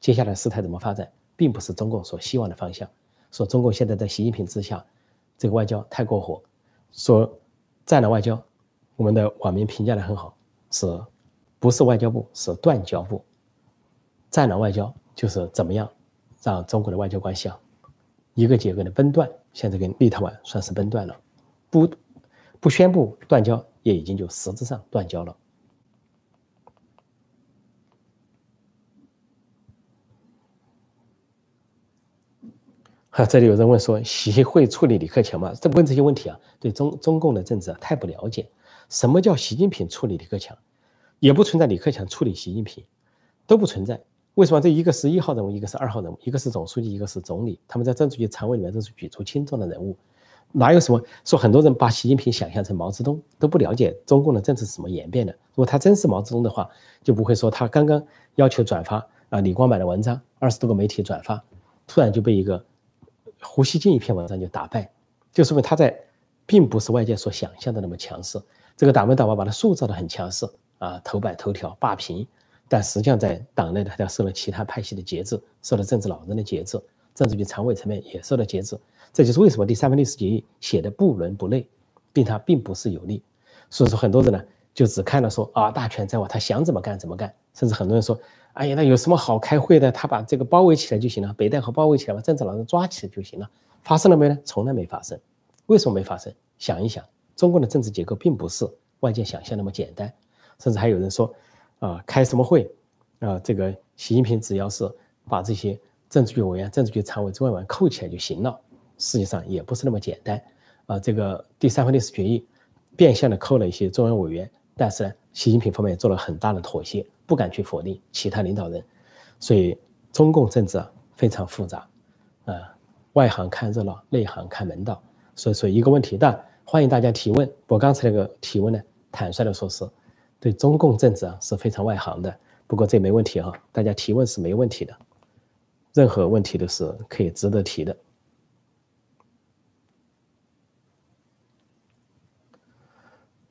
接下来事态怎么发展，并不是中共所希望的方向。说中共现在在习近平之下，这个外交太过火，说战狼外交。我们的网民评价的很好，是不是外交部，是断交部。战狼外交就是怎么样让中国的外交关系啊一个接一个的崩断。现在跟立陶宛算是崩断了，不不宣布断交，也已经就实质上断交了。哈，这里有人问说，习会处理李克强吗？这问这些问题啊，对中中共的政治啊太不了解。什么叫习近平处理李克强？也不存在李克强处理习近平，都不存在。为什么这一个是一号人物，一个是二号人物，一个是总书记，一个是总理？他们在政治局常委里面都是举足轻重的人物，哪有什么说很多人把习近平想象成毛泽东，都不了解中共的政治是怎么演变的。如果他真是毛泽东的话，就不会说他刚刚要求转发啊李光满的文章，二十多个媒体转发，突然就被一个。胡锡进一篇文章就打败，就说明他在并不是外界所想象的那么强势。这个党内党外把他塑造的很强势啊，头版头条霸屏，但实际上在党内的他受了其他派系的节制，受了政治老人的节制，政治局常委层面也受到节制。这就是为什么第三份历史决议写的不伦不类，并他并不是有利。所以说很多人呢就只看了说啊大权在握，他想怎么干怎么干，甚至很多人说。哎呀，那有什么好开会的？他把这个包围起来就行了，北戴河包围起来，把政治老人抓起来就行了。发生了没呢？从来没发生。为什么没发生？想一想，中共的政治结构并不是外界想象那么简单。甚至还有人说，啊，开什么会？啊，这个习近平只要是把这些政治局委员、政治局常委、中央委员扣起来就行了。实际上也不是那么简单。啊，这个第三份历史决议变相的扣了一些中央委员，但是呢，习近平方面也做了很大的妥协。不敢去否定其他领导人，所以中共政治啊非常复杂，啊，外行看热闹，内行看门道。所以说一个问题，但欢迎大家提问。我刚才那个提问呢，坦率的说是对中共政治啊是非常外行的。不过这没问题哈，大家提问是没问题的，任何问题都是可以值得提的。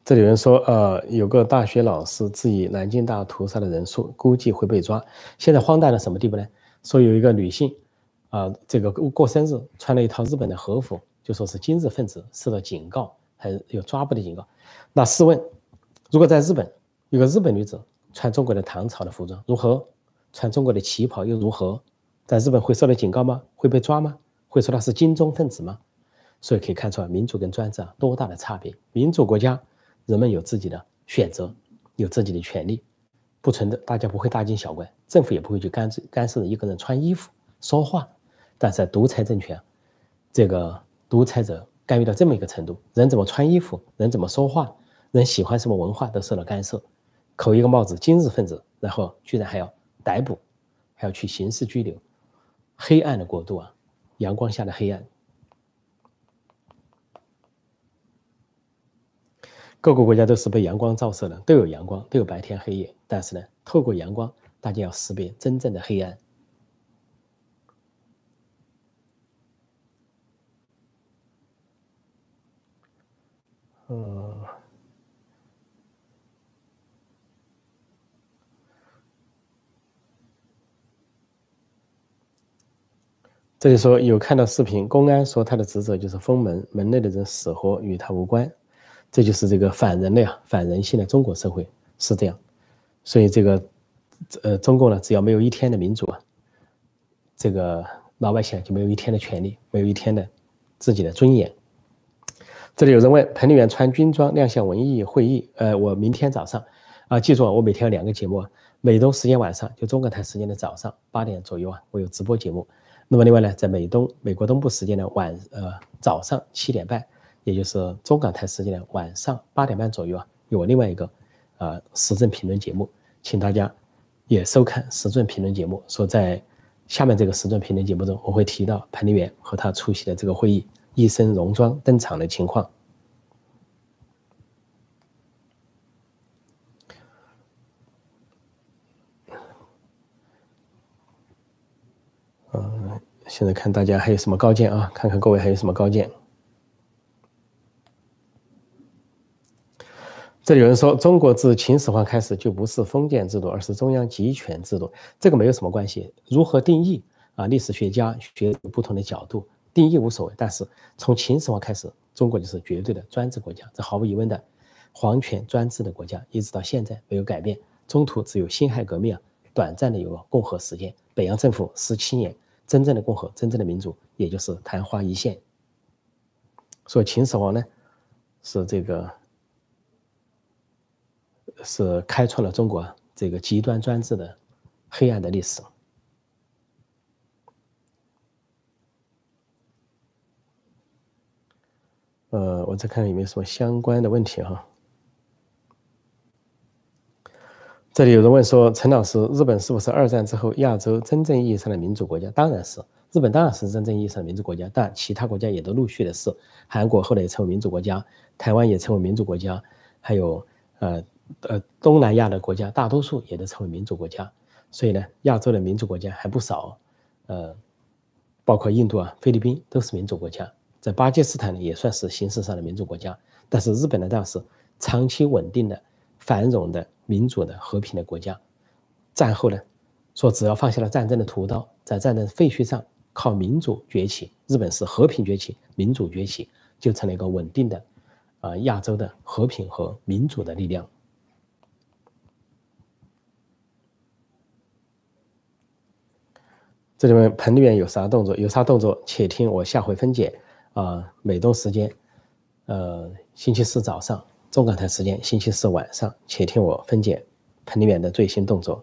这里有人说，呃，有个大学老师质疑南京大屠杀的人数，估计会被抓。现在荒诞到什么地步呢？说有一个女性，啊，这个过过生日穿了一套日本的和服，就说是今日分子受到警告，还有抓捕的警告。那试问，如果在日本，有个日本女子穿中国的唐朝的服装，如何？穿中国的旗袍又如何？在日本会受到警告吗？会被抓吗？会说她是金钟分子吗？所以可以看出来，民主跟专制啊多大的差别。民主国家。人们有自己的选择，有自己的权利，不存在大家不会大惊小怪，政府也不会去干干涉一个人穿衣服、说话。但是在独裁政权，这个独裁者干预到这么一个程度，人怎么穿衣服，人怎么说话，人喜欢什么文化都受到干涉。扣一个帽子，今日分子，然后居然还要逮捕，还要去刑事拘留，黑暗的国度啊，阳光下的黑暗。各个国家都是被阳光照射的，都有阳光，都有白天黑夜。但是呢，透过阳光，大家要识别真正的黑暗。嗯，这里说有看到视频，公安说他的职责就是封门，门内的人死活与他无关。这就是这个反人类啊、反人性的中国社会是这样，所以这个，呃，中共呢，只要没有一天的民主啊，这个老百姓就没有一天的权利，没有一天的自己的尊严。这里有人问：彭丽媛穿军装亮相文艺会议？呃，我明天早上啊，记住啊，我每天有两个节目，美东时间晚上，就中港台时间的早上八点左右啊，我有直播节目。那么另外呢，在美东美国东部时间的晚呃早上七点半。也就是中港台时间的晚上八点半左右啊，有另外一个，呃，时政评论节目，请大家也收看时政评论节目。说在下面这个时政评论节目中，我会提到彭丽媛和她出席的这个会议，一身戎装登场的情况。嗯，现在看大家还有什么高见啊？看看各位还有什么高见。这里有人说，中国自秦始皇开始就不是封建制度，而是中央集权制度。这个没有什么关系，如何定义啊？历史学家学不同的角度定义无所谓。但是从秦始皇开始，中国就是绝对的专制国家，这毫无疑问的皇权专制的国家，一直到现在没有改变。中途只有辛亥革命啊，短暂的有个共和时间。北洋政府十七年，真正的共和，真正的民主，也就是昙花一现。所以秦始皇呢，是这个是开创了中国这个极端专制的黑暗的历史。呃，我再看看有没有什么相关的问题哈。这里有人问说：“陈老师，日本是不是二战之后亚洲真正意义上的民主国家？”当然是，日本当然是真正意义上的民主国家，但其他国家也都陆续的是。韩国后来也成为民主国家，台湾也成为民主国家，还有呃呃东南亚的国家，大多数也都成为民主国家。所以呢，亚洲的民主国家还不少，呃，包括印度啊、菲律宾都是民主国家。在巴基斯坦呢，也算是形式上的民主国家，但是日本呢，倒是长期稳定的、繁荣的、民主的、和平的国家。战后呢，说只要放下了战争的屠刀，在战争废墟上靠民主崛起，日本是和平崛起、民主崛起，就成了一个稳定的啊亚洲的和平和民主的力量。这里面盆里面有啥动作？有啥动作？且听我下回分解。啊，美东时间，呃，星期四早上，中港台时间星期四晚上，且听我分解彭丽媛的最新动作。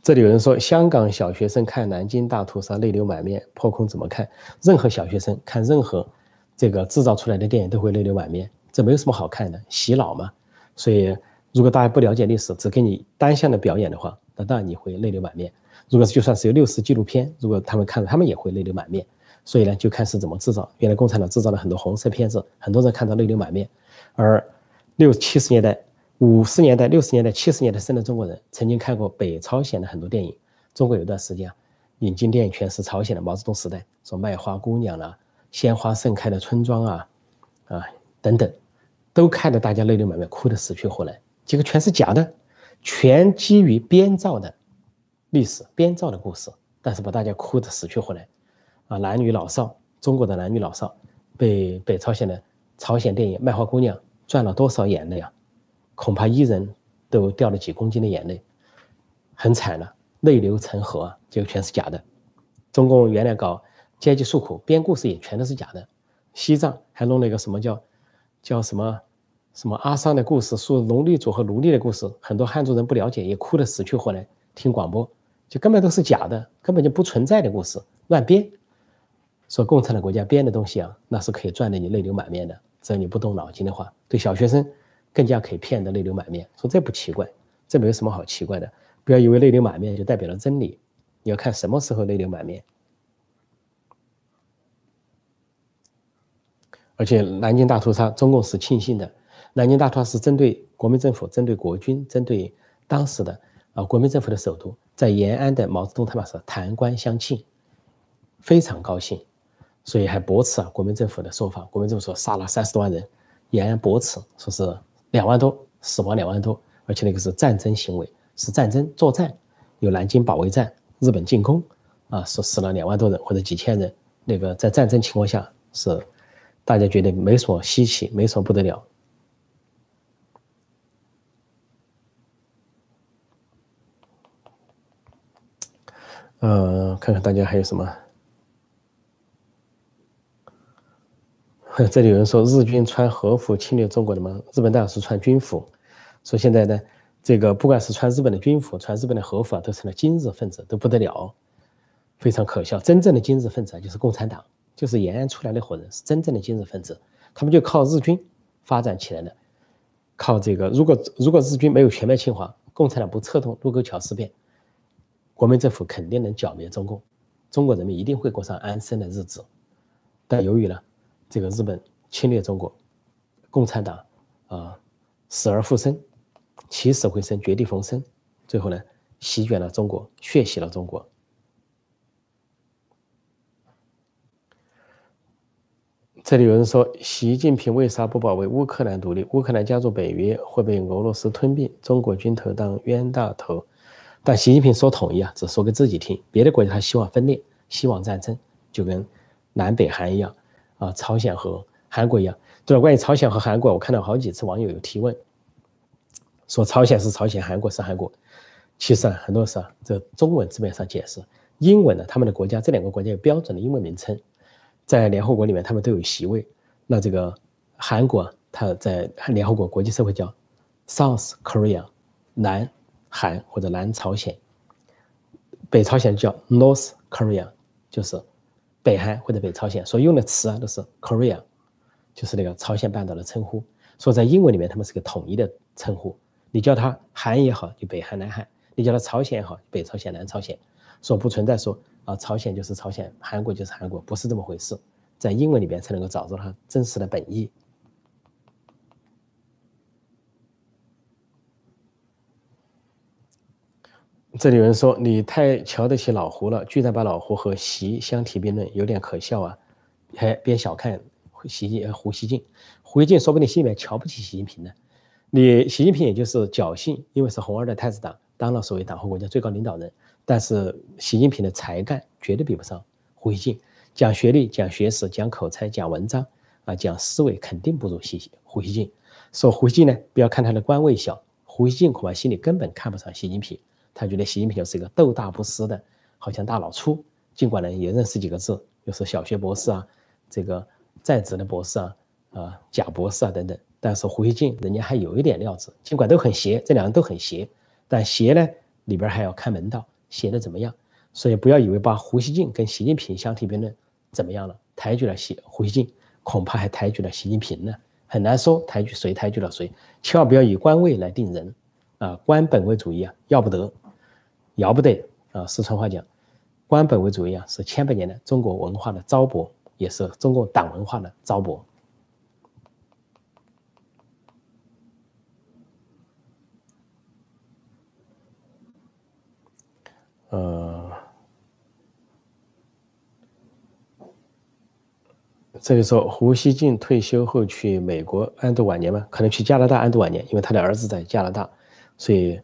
这里有人说，香港小学生看南京大屠杀泪流满面，破空怎么看？任何小学生看任何这个制造出来的电影都会泪流满面，这没有什么好看的，洗脑嘛。所以，如果大家不了解历史，只给你单向的表演的话，那当然你会泪流满面。如果就算是有六四纪录片，如果他们看了，他们也会泪流满面。所以呢，就开始怎么制造。原来共产党制造了很多红色片子，很多人看到泪流满面。而六七十年代、五十年代、六十年代、七十年代生的中国人，曾经看过北朝鲜的很多电影。中国有段时间啊，引进电影全是朝鲜的毛泽东时代，说卖花姑娘啦、鲜花盛开的村庄啊，啊等等，都看得大家泪流满面，哭得死去活来。结果全是假的，全基于编造的历史、编造的故事，但是把大家哭得死去活来。啊，男女老少，中国的男女老少，被北朝鲜的朝鲜电影《卖花姑娘》赚了多少眼泪啊？恐怕一人都掉了几公斤的眼泪，很惨了，泪流成河啊！结果全是假的。中共原来搞阶级诉苦，编故事也全都是假的。西藏还弄了一个什么叫叫什么什么阿桑的故事，说奴隶主和奴隶的故事，很多汉族人不了解，也哭得死去活来听广播，就根本都是假的，根本就不存在的故事，乱编。说共产党国家编的东西啊，那是可以赚得你泪流满面的。只要你不动脑筋的话，对小学生更加可以骗得泪流满面。说这不奇怪，这没有什么好奇怪的。不要以为泪流满面就代表了真理，你要看什么时候泪流满面。而且南京大屠杀，中共是庆幸的。南京大屠杀是针对国民政府、针对国军、针对当时的啊国民政府的首都，在延安的毛泽东他们是弹冠相庆，非常高兴。所以还驳斥啊，国民政府的说法。国民政府说杀了三十多万人，延安驳斥说是两万多死亡两万多，而且那个是战争行为，是战争作战，有南京保卫战，日本进攻，啊，说死了两万多人或者几千人，那个在战争情况下是大家觉得没什么稀奇，没什么不得了。呃，看看大家还有什么。这里有人说日军穿和服侵略中国的吗？日本当然是穿军服。说现在呢，这个不管是穿日本的军服，穿日本的和服啊，都成了今日分子，都不得了，非常可笑。真正的今日分子啊，就是共产党，就是延安出来的伙人，是真正的今日分子。他们就靠日军发展起来的，靠这个。如果如果日军没有全面侵华，共产党不策动卢沟桥事变，国民政府肯定能剿灭中共，中国人民一定会过上安生的日子。但由于呢？这个日本侵略中国，共产党啊死而复生，起死回生，绝地逢生，最后呢席卷了中国，血洗了中国。这里有人说，习近平为啥不保卫乌克兰独立？乌克兰加入北约会被俄罗斯吞并，中国军头当冤大头。但习近平说统一啊，只说给自己听，别的国家他希望分裂，希望战争，就跟南北韩一样。啊，朝鲜和韩国一样，对吧？关于朝鲜和韩国，我看到好几次网友有提问，说朝鲜是朝鲜，韩国是韩国。其实啊，很多时候这中文字面上解释，英文呢，他们的国家这两个国家有标准的英文名称，在联合国里面他们都有席位。那这个韩国，它在联合国国际社会叫 South Korea，南韩或者南朝鲜。北朝鲜叫 North Korea，就是北韩或者北朝鲜。所用的词啊都是 Korea，就是那个朝鲜半岛的称呼。所以在英文里面他们是个统一的称呼，你叫它韩也好，就北韩、南韩。你叫它朝鲜也好，北朝鲜、南朝鲜，说不存在说啊，朝鲜就是朝鲜，韩国就是韩国，不是这么回事。在英文里边才能够找到它真实的本意。这里有人说你太瞧得起老胡了，居然把老胡和习相提并论，有点可笑啊！还别小看习胡锡进，胡锡进说不定心里面瞧不起习近平呢。你习近平也就是侥幸，因为是红二代太子党。当了所谓党和国家最高领导人，但是习近平的才干绝对比不上胡锡进，讲学历、讲学识、讲口才、讲文章啊，讲思维肯定不如习胡锡进。说胡锡进呢，不要看他的官位小，胡锡进恐怕心里根本看不上习近平，他觉得习近平就是一个斗大不思的，好像大老粗。尽管呢也认识几个字，又是小学博士啊，这个在职的博士啊，啊假博士啊等等，但是胡锡进人家还有一点料子，尽管都很邪，这两人都很邪。但邪呢，里边还要看门道，邪的怎么样？所以不要以为把胡锡进跟习近平相提并论，怎么样了？抬举了习胡锡进，恐怕还抬举了习近平呢，很难说抬举谁抬举了谁。千万不要以官位来定人，啊，官本位主义啊，要不得，要不得啊！四川话讲，官本位主义啊，是千百年的中国文化的糟粕，也是中国党文化的糟粕。呃，这里说胡锡进退休后去美国安度晚年吗？可能去加拿大安度晚年，因为他的儿子在加拿大，所以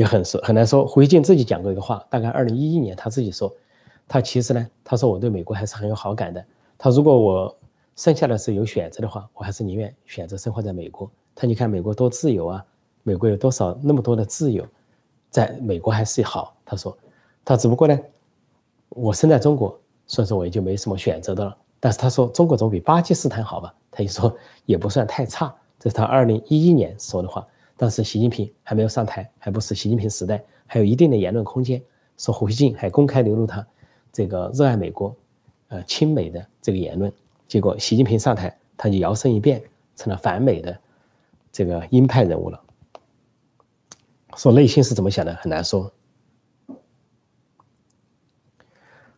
也很是很难说。胡锡进自己讲过一个话，大概二零一一年他自己说，他其实呢，他说我对美国还是很有好感的。他如果我剩下的是有选择的话，我还是宁愿选择生活在美国。他你看美国多自由啊，美国有多少那么多的自由，在美国还是好。他说。他只不过呢，我生在中国，所以说我也就没什么选择的了。但是他说中国总比巴基斯坦好吧？他就说也不算太差，这是他二零一一年说的话。当时习近平还没有上台，还不是习近平时代，还有一定的言论空间。说胡锡进还公开流露他这个热爱美国、呃亲美的这个言论。结果习近平上台，他就摇身一变成了反美的这个鹰派人物了。说内心是怎么想的，很难说。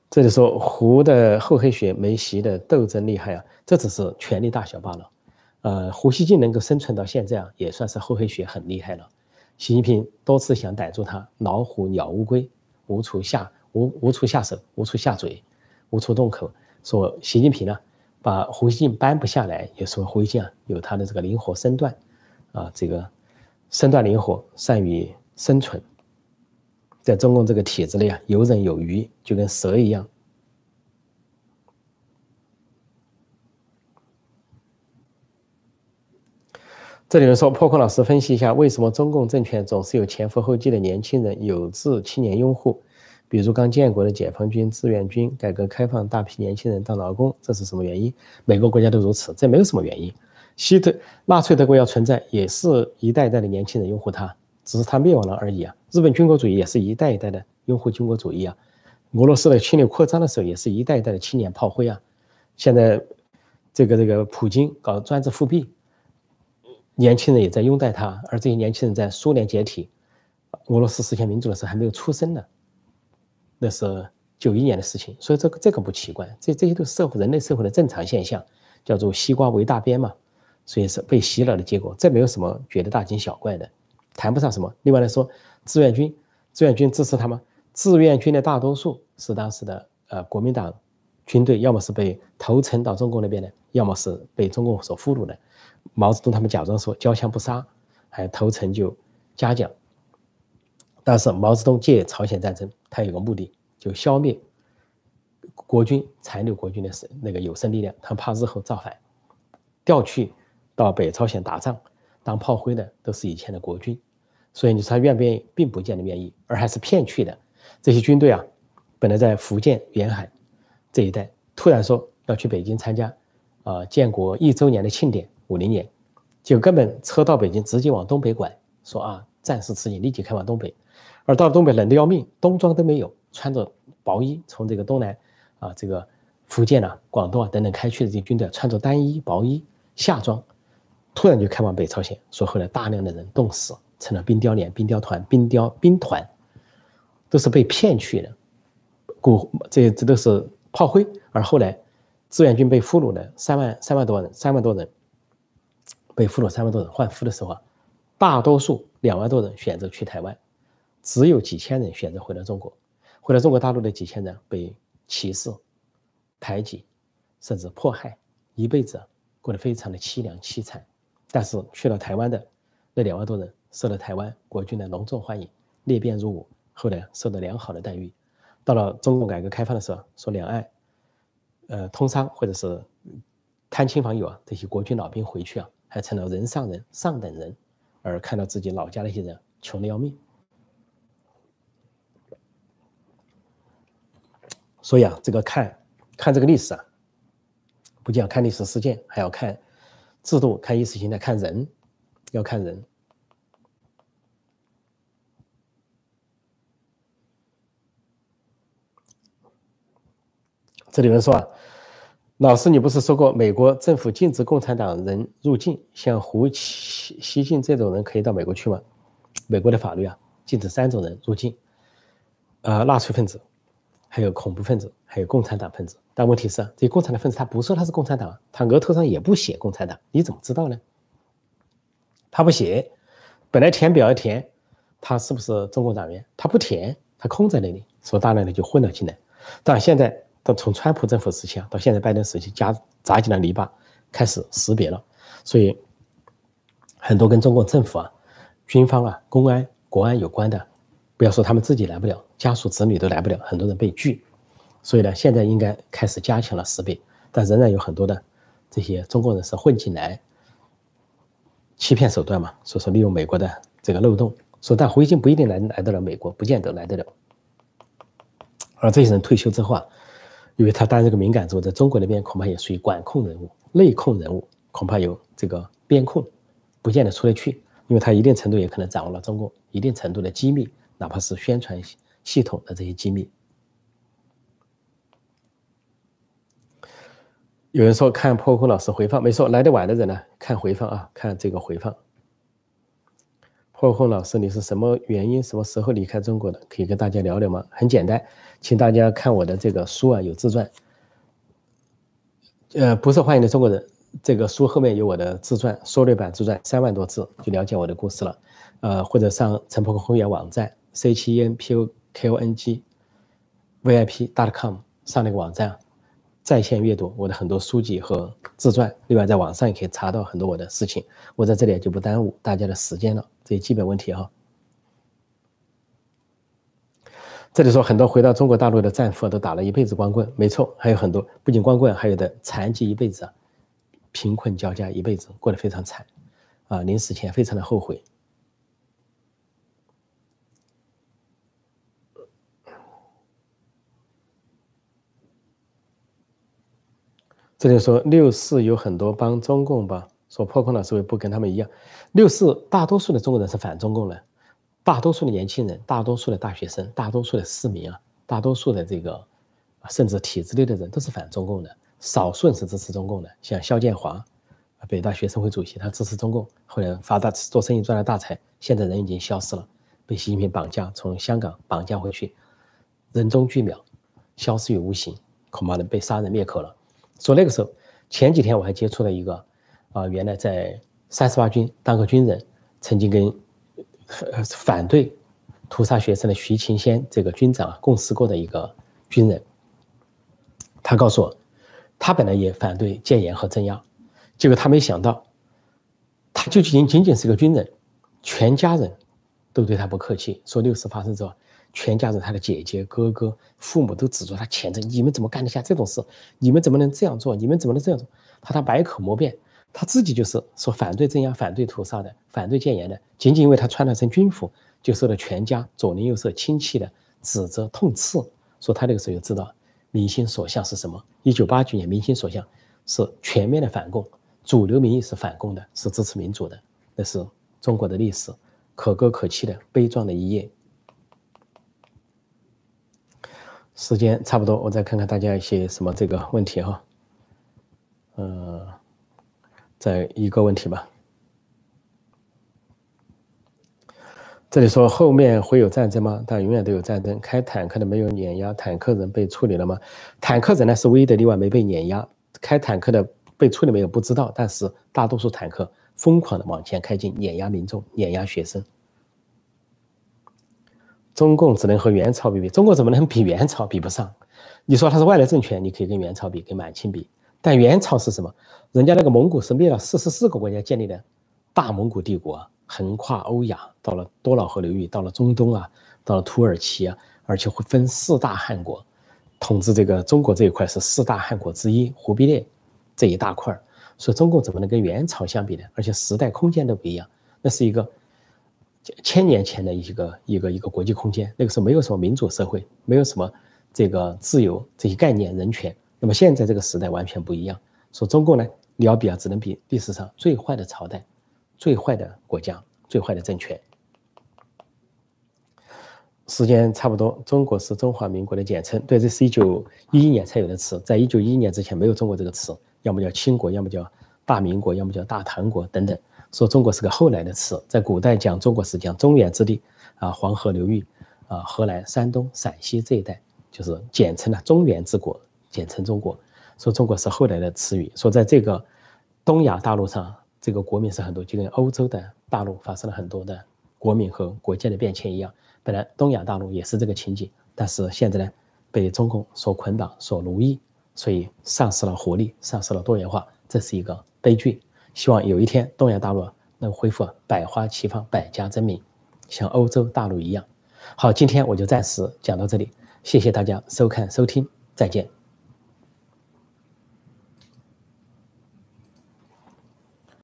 这里说胡的厚黑学没习的斗争厉害啊，这只是权力大小罢了。呃，胡锡进能够生存到现在啊，也算是厚黑学很厉害了。习近平多次想逮住他，老虎鸟乌龟，无处下无无处下手，无处下嘴，无处动口。说习近平呢，把胡锡进扳不下来，也说胡锡进啊有他的这个灵活身段，啊，这个身段灵活，善于生存。在中共这个体制内啊，游刃有余，就跟蛇一样。这里面说，破空老师分析一下，为什么中共政权总是有前赴后继的年轻人有志青年拥护？比如刚建国的解放军、志愿军，改革开放大批年轻人当劳工，这是什么原因？每个国家都如此，这没有什么原因。希特纳粹德国要存在，也是一代一代的年轻人拥护他。只是他灭亡了而已啊！日本军国主义也是一代一代的拥护军国主义啊，俄罗斯的侵略扩张的时候也是一代一代的青年炮灰啊。现在这个这个普京搞专制复辟，年轻人也在拥戴他，而这些年轻人在苏联解体、俄罗斯实现民主的时候还没有出生呢，那是九一年的事情，所以这个这个不奇怪，这这些都是社会人类社会的正常现象，叫做西瓜为大边嘛，所以是被洗脑的结果，这没有什么觉得大惊小怪的。谈不上什么。另外来说，志愿军，志愿军支持他吗？志愿军的大多数是当时的呃国民党军队，要么是被投诚到中共那边的，要么是被中共所俘虏的。毛泽东他们假装说交枪不杀，还投诚就嘉奖。但是毛泽东借朝鲜战争，他有个目的，就消灭国军残留国军的那个有生力量，他怕日后造反，调去到北朝鲜打仗。当炮灰的都是以前的国军，所以你说他愿不愿意，并不见得愿意，而还是骗去的。这些军队啊，本来在福建沿海这一带，突然说要去北京参加啊建国一周年的庆典，五零年，就根本车到北京直接往东北拐，说啊战事吃紧，立即开往东北。而到了东北冷得要命，冬装都没有，穿着薄衣从这个东南啊这个福建啊、广东啊等等开去的这些军队，穿着单衣薄衣夏装，突然就开往北朝鲜，说后来大量的人冻死，成了冰雕连、冰雕团、冰雕兵团。都是被骗去的，古这这都是炮灰。而后来，志愿军被俘虏的三万三万多人，三万多人被俘虏，三万多人换俘的时候啊，大多数两万多人选择去台湾，只有几千人选择回到中国。回到中国大陆的几千人被歧视、排挤，甚至迫害，一辈子过得非常的凄凉凄惨。但是去了台湾的那两万多人，受了台湾国军的隆重欢迎，列变入伍。后来受到良好的待遇，到了中共改革开放的时候，说两岸，呃，通商或者是探亲访友啊，这些国军老兵回去啊，还成了人上人、上等人，而看到自己老家那些人穷的要命。所以啊，这个看看这个历史啊，不仅要看历史事件，还要看制度、看意识形态、看人，要看人。这里面说啊，老师，你不是说过美国政府禁止共产党人入境，像胡锡锡进这种人可以到美国去吗？美国的法律啊，禁止三种人入境，呃，纳粹分子，还有恐怖分子，还有共产党分子。但问题是，这些共产党分子他不说他是共产党，他额头上也不写共产党，你怎么知道呢？他不写，本来填表要填，他是不是中共党员？他不填，他空在那里，所以大量的就混了进来。但现在。到从川普政府时期啊，到现在拜登时期，加扎进了篱笆，开始识别了。所以很多跟中国政府啊、军方啊、公安、国安有关的，不要说他们自己来不了，家属子女都来不了，很多人被拒。所以呢，现在应该开始加强了识别，但仍然有很多的这些中国人是混进来，欺骗手段嘛。所以说，利用美国的这个漏洞，说但回京不一定来来得了美国，不见得来得了。而这些人退休之后啊。因为他担任这个敏感职务，在中国那边恐怕也属于管控人物、内控人物，恐怕有这个边控，不见得出得去。因为他一定程度也可能掌握了中共一定程度的机密，哪怕是宣传系统的这些机密。有人说看破空老师回放，没错，来的晚的人呢，看回放啊，看这个回放。破空老师，你是什么原因、什么时候离开中国的？可以跟大家聊聊吗？很简单。请大家看我的这个书啊，有自传。呃，不受欢迎的中国人，这个书后面有我的自传，缩略版自传，三万多字，就了解我的故事了。呃，或者上陈破空会员网站 c 七 n p o k o n g v i p dot com 上那个网站，在线阅读我的很多书籍和自传。另外，在网上也可以查到很多我的事情。我在这里就不耽误大家的时间了，这些基本问题哈。这里说很多回到中国大陆的战俘都打了一辈子光棍，没错，还有很多不仅光棍，还有的残疾一辈子，贫困交加一辈子过得非常惨，啊，临死前非常的后悔。这里说六四有很多帮中共吧，说破空老师会不跟他们一样，六四大多数的中国人是反中共的。大多数的年轻人，大多数的大学生，大多数的市民啊，大多数的这个，甚至体制内的人都是反中共的，少数人是支持中共的。像肖建华，北大学生会主席，他支持中共，后来发大做生意赚了大财，现在人已经消失了，被习近平绑架，从香港绑架回去，人中巨秒，消失于无形，恐怕能被杀人灭口了。说那个时候，前几天我还接触了一个，啊，原来在三十八军当个军人，曾经跟。反对屠杀学生的徐勤先这个军长，共事过的一个军人，他告诉我，他本来也反对戒严和镇压，结果他没想到，他就仅仅仅是个军人，全家人都对他不客气。说六四发生之后，全家人他的姐姐、哥哥、父母都指着他前程，你们怎么干得下这种事？你们怎么能这样做？你们怎么能这样做？他他百口莫辩，他自己就是说反对镇压、反对屠杀的、反对谏言的，仅仅因为他穿了身军服，就受到全家左邻右舍亲戚的指责痛斥，说他那个时候就知道民心所向是什么。一九八九年，民心所向是全面的反共，主流民意是反共的，是支持民主的，那是中国的历史，可歌可泣的悲壮的一页。时间差不多，我再看看大家一些什么这个问题哈，呃，再一个问题吧。这里说后面会有战争吗？但永远都有战争。开坦克的没有碾压坦克人被处理了吗？坦克人呢是唯一的例外，没被碾压。开坦克的被处理没有不知道，但是大多数坦克疯狂的往前开进，碾压民众，碾压学生。中共只能和元朝比比，中国怎么能比元朝比不上？你说它是外来政权，你可以跟元朝比，跟满清比。但元朝是什么？人家那个蒙古是灭了四十四个国家建立的大蒙古帝国，横跨欧亚，到了多瑙河流域，到了中东啊，到了土耳其啊，而且会分四大汗国，统治这个中国这一块是四大汗国之一，忽必烈这一大块。所以中共怎么能跟元朝相比呢？而且时代空间都不一样，那是一个。千年前的一个一个一个国际空间，那个时候没有什么民主社会，没有什么这个自由这些概念、人权。那么现在这个时代完全不一样。说中国呢，你要比啊，只能比历史上最坏的朝代、最坏的国家、最坏的政权。时间差不多，中国是中华民国的简称。对，这是一九一一年才有的词，在一九一一年之前没有中国这个词，要么叫清国，要么叫大民国，要么叫大唐国等等。说中国是个后来的词，在古代讲中国是讲中原之地啊，黄河流域啊，河南、山东、陕西这一带，就是简称了中原之国，简称中国。说中国是后来的词语。说在这个东亚大陆上，这个国民是很多，就跟欧洲的大陆发生了很多的国民和国家的变迁一样。本来东亚大陆也是这个情景，但是现在呢，被中共所捆绑、所奴役，所以丧失了活力，丧失了多元化，这是一个悲剧。希望有一天东亚大陆能恢复百花齐放、百家争鸣，像欧洲大陆一样。好，今天我就暂时讲到这里，谢谢大家收看收听，再见。